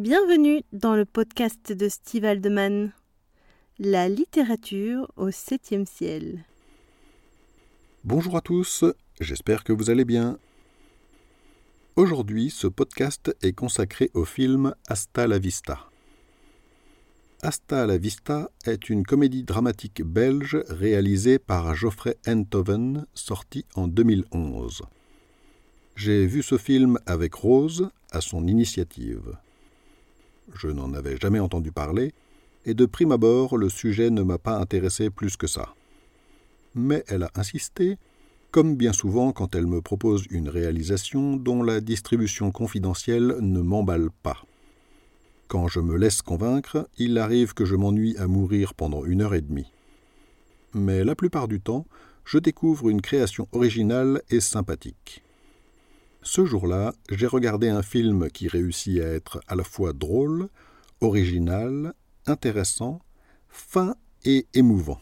Bienvenue dans le podcast de Steve Aldeman, La littérature au septième ciel. Bonjour à tous, j'espère que vous allez bien. Aujourd'hui, ce podcast est consacré au film Hasta la Vista. Hasta la Vista est une comédie dramatique belge réalisée par Geoffrey Enthoven, sortie en 2011. J'ai vu ce film avec Rose à son initiative. Je n'en avais jamais entendu parler, et de prime abord le sujet ne m'a pas intéressé plus que ça. Mais elle a insisté, comme bien souvent quand elle me propose une réalisation dont la distribution confidentielle ne m'emballe pas. Quand je me laisse convaincre, il arrive que je m'ennuie à mourir pendant une heure et demie. Mais la plupart du temps, je découvre une création originale et sympathique. Ce jour-là, j'ai regardé un film qui réussit à être à la fois drôle, original, intéressant, fin et émouvant.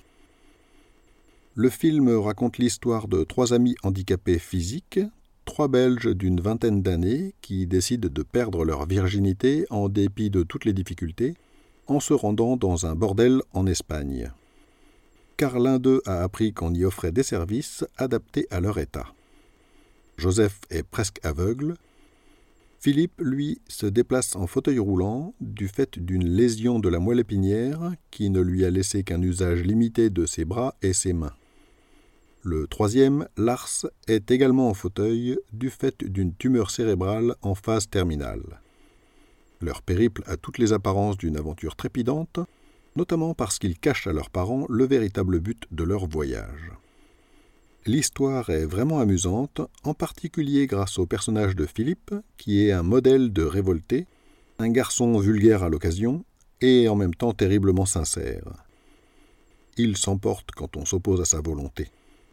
Le film raconte l'histoire de trois amis handicapés physiques, trois Belges d'une vingtaine d'années qui décident de perdre leur virginité en dépit de toutes les difficultés, en se rendant dans un bordel en Espagne. Car l'un d'eux a appris qu'on y offrait des services adaptés à leur état. Joseph est presque aveugle. Philippe, lui, se déplace en fauteuil roulant du fait d'une lésion de la moelle épinière qui ne lui a laissé qu'un usage limité de ses bras et ses mains. Le troisième, Lars, est également en fauteuil du fait d'une tumeur cérébrale en phase terminale. Leur périple a toutes les apparences d'une aventure trépidante, notamment parce qu'ils cachent à leurs parents le véritable but de leur voyage. L'histoire est vraiment amusante, en particulier grâce au personnage de Philippe, qui est un modèle de révolté, un garçon vulgaire à l'occasion, et en même temps terriblement sincère. Il s'emporte quand on s'oppose à sa volonté.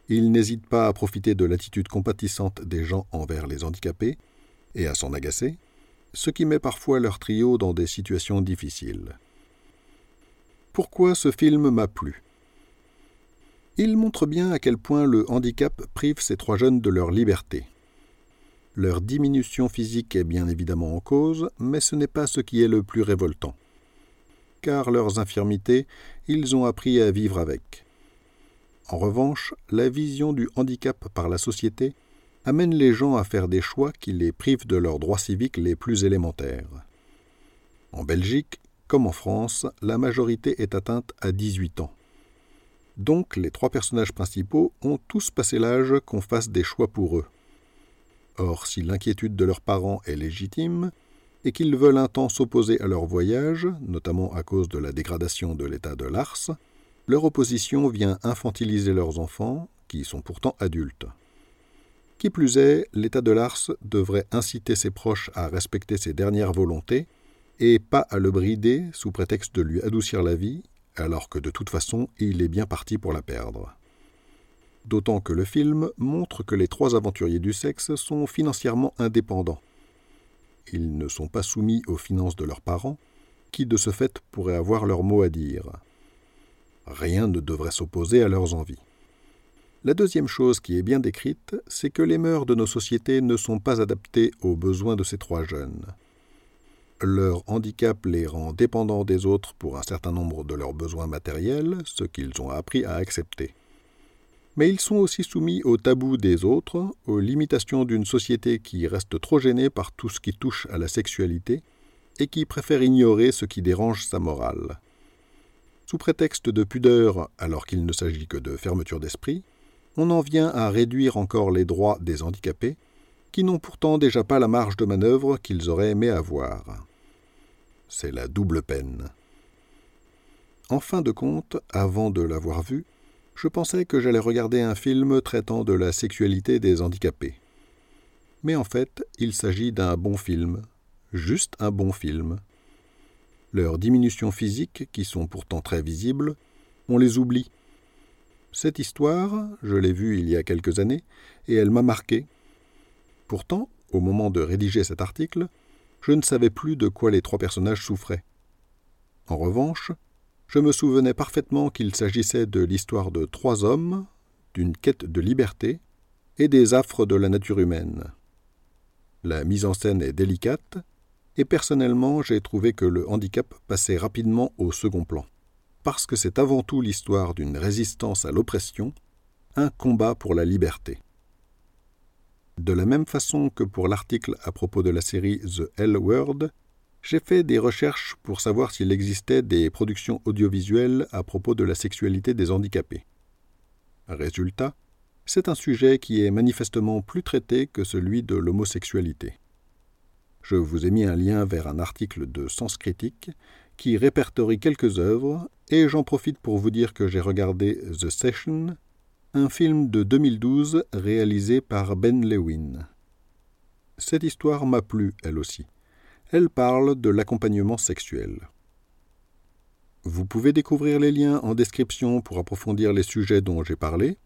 Il n'hésite pas à profiter de l'attitude compatissante des gens envers les handicapés, et à s'en agacer, ce qui met parfois leur trio dans des situations difficiles. Pourquoi ce film m'a plu? Il montre bien à quel point le handicap prive ces trois jeunes de leur liberté. Leur diminution physique est bien évidemment en cause, mais ce n'est pas ce qui est le plus révoltant. Car leurs infirmités, ils ont appris à vivre avec. En revanche, la vision du handicap par la société amène les gens à faire des choix qui les privent de leurs droits civiques les plus élémentaires. En Belgique, comme en France, la majorité est atteinte à 18 ans. Donc les trois personnages principaux ont tous passé l'âge qu'on fasse des choix pour eux. Or, si l'inquiétude de leurs parents est légitime, et qu'ils veulent un temps s'opposer à leur voyage, notamment à cause de la dégradation de l'état de Lars, leur opposition vient infantiliser leurs enfants, qui sont pourtant adultes. Qui plus est, l'état de Lars devrait inciter ses proches à respecter ses dernières volontés, et pas à le brider sous prétexte de lui adoucir la vie alors que de toute façon il est bien parti pour la perdre. D'autant que le film montre que les trois aventuriers du sexe sont financièrement indépendants. Ils ne sont pas soumis aux finances de leurs parents, qui de ce fait pourraient avoir leur mot à dire. Rien ne devrait s'opposer à leurs envies. La deuxième chose qui est bien décrite, c'est que les mœurs de nos sociétés ne sont pas adaptées aux besoins de ces trois jeunes. Leur handicap les rend dépendants des autres pour un certain nombre de leurs besoins matériels, ce qu'ils ont appris à accepter. Mais ils sont aussi soumis aux tabous des autres, aux limitations d'une société qui reste trop gênée par tout ce qui touche à la sexualité et qui préfère ignorer ce qui dérange sa morale. Sous prétexte de pudeur, alors qu'il ne s'agit que de fermeture d'esprit, on en vient à réduire encore les droits des handicapés, qui n'ont pourtant déjà pas la marge de manœuvre qu'ils auraient aimé avoir. C'est la double peine. En fin de compte, avant de l'avoir vu, je pensais que j'allais regarder un film traitant de la sexualité des handicapés. Mais en fait, il s'agit d'un bon film, juste un bon film. Leurs diminutions physiques, qui sont pourtant très visibles, on les oublie. Cette histoire, je l'ai vue il y a quelques années, et elle m'a marqué. Pourtant, au moment de rédiger cet article, je ne savais plus de quoi les trois personnages souffraient. En revanche, je me souvenais parfaitement qu'il s'agissait de l'histoire de trois hommes, d'une quête de liberté et des affres de la nature humaine. La mise en scène est délicate, et personnellement j'ai trouvé que le handicap passait rapidement au second plan, parce que c'est avant tout l'histoire d'une résistance à l'oppression, un combat pour la liberté. De la même façon que pour l'article à propos de la série The L Word, j'ai fait des recherches pour savoir s'il existait des productions audiovisuelles à propos de la sexualité des handicapés. Résultat, c'est un sujet qui est manifestement plus traité que celui de l'homosexualité. Je vous ai mis un lien vers un article de Sens Critique qui répertorie quelques œuvres, et j'en profite pour vous dire que j'ai regardé The Session, un film de 2012 réalisé par Ben Lewin. Cette histoire m'a plu, elle aussi. Elle parle de l'accompagnement sexuel. Vous pouvez découvrir les liens en description pour approfondir les sujets dont j'ai parlé,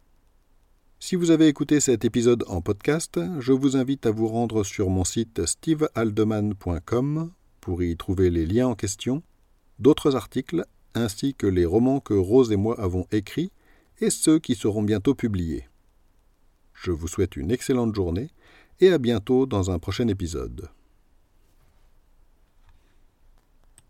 si vous avez écouté cet épisode en podcast, je vous invite à vous rendre sur mon site stevehaldeman.com pour y trouver les liens en question, d'autres articles, ainsi que les romans que Rose et moi avons écrits et ceux qui seront bientôt publiés. Je vous souhaite une excellente journée et à bientôt dans un prochain épisode.